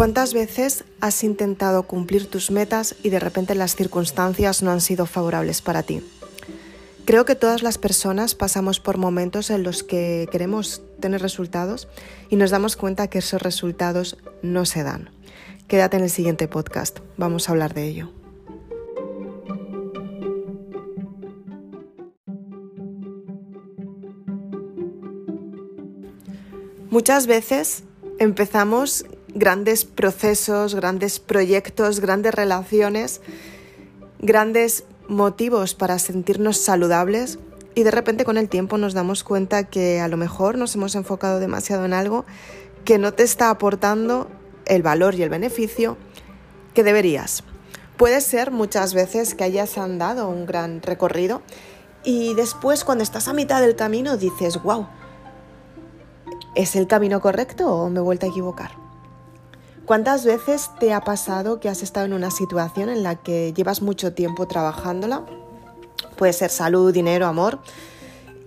¿Cuántas veces has intentado cumplir tus metas y de repente las circunstancias no han sido favorables para ti? Creo que todas las personas pasamos por momentos en los que queremos tener resultados y nos damos cuenta que esos resultados no se dan. Quédate en el siguiente podcast, vamos a hablar de ello. Muchas veces empezamos grandes procesos, grandes proyectos, grandes relaciones, grandes motivos para sentirnos saludables y de repente con el tiempo nos damos cuenta que a lo mejor nos hemos enfocado demasiado en algo que no te está aportando el valor y el beneficio que deberías. Puede ser muchas veces que hayas andado un gran recorrido y después cuando estás a mitad del camino dices, wow, ¿es el camino correcto o me he vuelto a equivocar? ¿Cuántas veces te ha pasado que has estado en una situación en la que llevas mucho tiempo trabajándola? Puede ser salud, dinero, amor.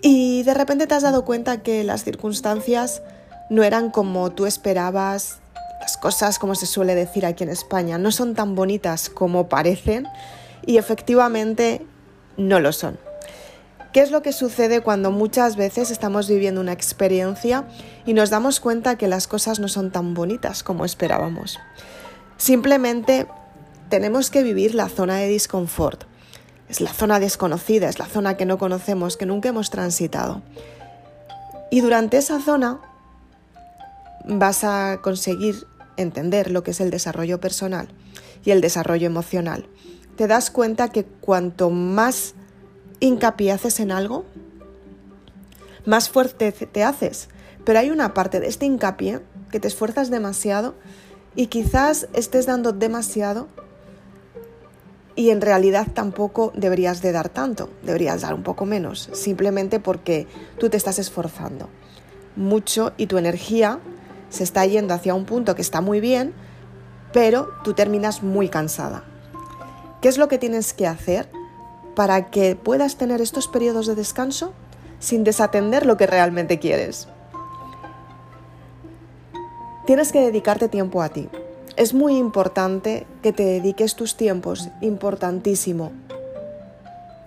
Y de repente te has dado cuenta que las circunstancias no eran como tú esperabas, las cosas, como se suele decir aquí en España, no son tan bonitas como parecen y efectivamente no lo son. ¿Qué es lo que sucede cuando muchas veces estamos viviendo una experiencia y nos damos cuenta que las cosas no son tan bonitas como esperábamos? Simplemente tenemos que vivir la zona de disconfort. Es la zona desconocida, es la zona que no conocemos, que nunca hemos transitado. Y durante esa zona vas a conseguir entender lo que es el desarrollo personal y el desarrollo emocional. Te das cuenta que cuanto más hincapié haces en algo, más fuerte te haces. Pero hay una parte de este hincapié que te esfuerzas demasiado y quizás estés dando demasiado y en realidad tampoco deberías de dar tanto, deberías dar un poco menos, simplemente porque tú te estás esforzando mucho y tu energía se está yendo hacia un punto que está muy bien, pero tú terminas muy cansada. ¿Qué es lo que tienes que hacer? Para que puedas tener estos periodos de descanso sin desatender lo que realmente quieres. Tienes que dedicarte tiempo a ti. Es muy importante que te dediques tus tiempos, importantísimo.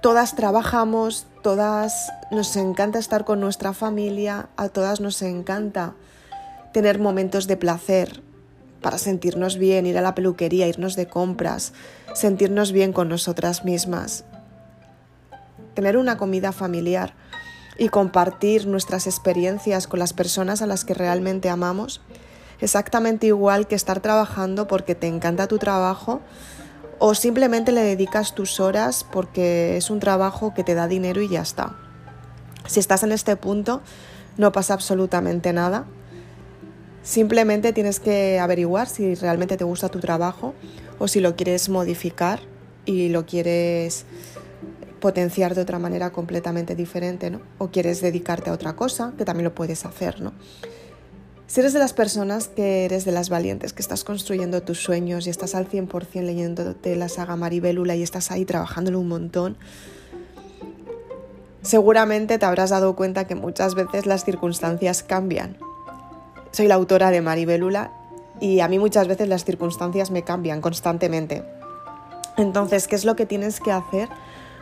Todas trabajamos, todas nos encanta estar con nuestra familia, a todas nos encanta tener momentos de placer para sentirnos bien, ir a la peluquería, irnos de compras, sentirnos bien con nosotras mismas tener una comida familiar y compartir nuestras experiencias con las personas a las que realmente amamos, exactamente igual que estar trabajando porque te encanta tu trabajo o simplemente le dedicas tus horas porque es un trabajo que te da dinero y ya está. Si estás en este punto, no pasa absolutamente nada. Simplemente tienes que averiguar si realmente te gusta tu trabajo o si lo quieres modificar y lo quieres potenciar de otra manera completamente diferente, ¿no? O quieres dedicarte a otra cosa, que también lo puedes hacer, ¿no? Si eres de las personas que eres de las valientes, que estás construyendo tus sueños y estás al 100% leyéndote la saga Maribélula y estás ahí trabajándolo un montón, seguramente te habrás dado cuenta que muchas veces las circunstancias cambian. Soy la autora de Maribélula y a mí muchas veces las circunstancias me cambian constantemente. Entonces, ¿qué es lo que tienes que hacer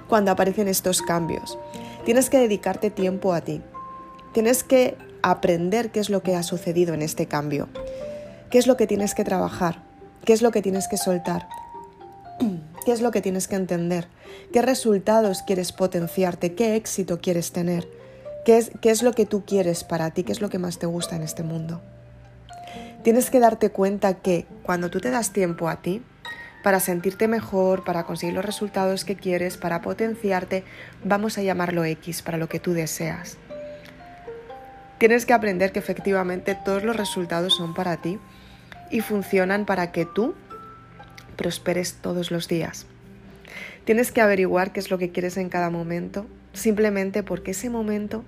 cuando aparecen estos cambios. Tienes que dedicarte tiempo a ti. Tienes que aprender qué es lo que ha sucedido en este cambio. ¿Qué es lo que tienes que trabajar? ¿Qué es lo que tienes que soltar? ¿Qué es lo que tienes que entender? ¿Qué resultados quieres potenciarte? ¿Qué éxito quieres tener? ¿Qué es, ¿Qué es lo que tú quieres para ti? ¿Qué es lo que más te gusta en este mundo? Tienes que darte cuenta que cuando tú te das tiempo a ti, para sentirte mejor, para conseguir los resultados que quieres, para potenciarte, vamos a llamarlo X, para lo que tú deseas. Tienes que aprender que efectivamente todos los resultados son para ti y funcionan para que tú prosperes todos los días. Tienes que averiguar qué es lo que quieres en cada momento, simplemente porque ese momento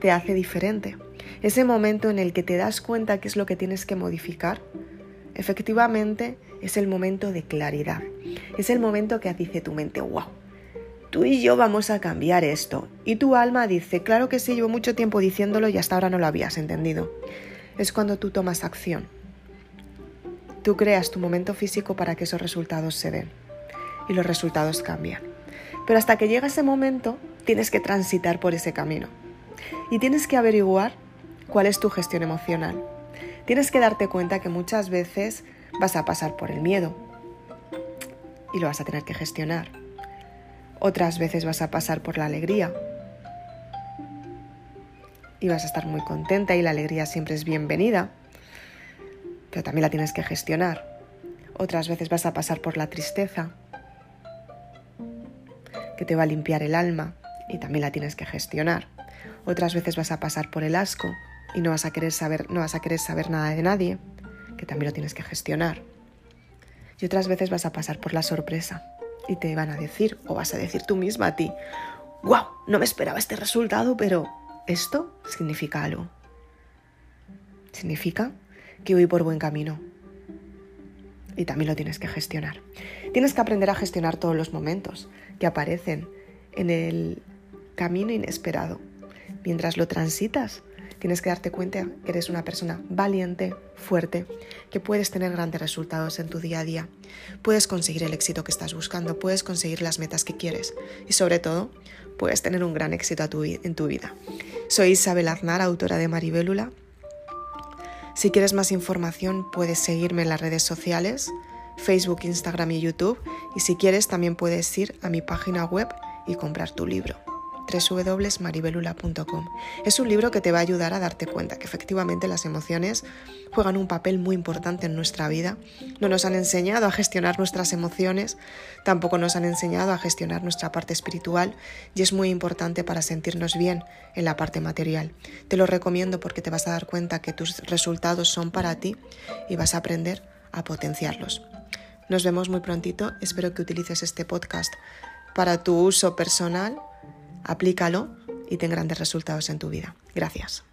te hace diferente. Ese momento en el que te das cuenta qué es lo que tienes que modificar, efectivamente es el momento de claridad. Es el momento que dice tu mente, wow, tú y yo vamos a cambiar esto. Y tu alma dice, claro que sí, llevo mucho tiempo diciéndolo y hasta ahora no lo habías entendido. Es cuando tú tomas acción. Tú creas tu momento físico para que esos resultados se den y los resultados cambian. Pero hasta que llega ese momento, tienes que transitar por ese camino y tienes que averiguar cuál es tu gestión emocional. Tienes que darte cuenta que muchas veces vas a pasar por el miedo y lo vas a tener que gestionar. Otras veces vas a pasar por la alegría y vas a estar muy contenta y la alegría siempre es bienvenida, pero también la tienes que gestionar. Otras veces vas a pasar por la tristeza, que te va a limpiar el alma y también la tienes que gestionar. Otras veces vas a pasar por el asco y no vas a querer saber, no vas a querer saber nada de nadie, que también lo tienes que gestionar. Y otras veces vas a pasar por la sorpresa y te van a decir, o vas a decir tú misma a ti, wow, no me esperaba este resultado, pero esto significa algo. Significa que voy por buen camino. Y también lo tienes que gestionar. Tienes que aprender a gestionar todos los momentos que aparecen en el camino inesperado. Mientras lo transitas, tienes que darte cuenta que eres una persona valiente, fuerte, que puedes tener grandes resultados en tu día a día, puedes conseguir el éxito que estás buscando, puedes conseguir las metas que quieres y sobre todo puedes tener un gran éxito en tu vida. Soy Isabel Aznar, autora de Maribélula. Si quieres más información puedes seguirme en las redes sociales, Facebook, Instagram y YouTube y si quieres también puedes ir a mi página web y comprar tu libro www.maribelula.com. Es un libro que te va a ayudar a darte cuenta que efectivamente las emociones juegan un papel muy importante en nuestra vida. No nos han enseñado a gestionar nuestras emociones, tampoco nos han enseñado a gestionar nuestra parte espiritual y es muy importante para sentirnos bien en la parte material. Te lo recomiendo porque te vas a dar cuenta que tus resultados son para ti y vas a aprender a potenciarlos. Nos vemos muy prontito, espero que utilices este podcast para tu uso personal aplícalo y ten grandes resultados en tu vida. Gracias.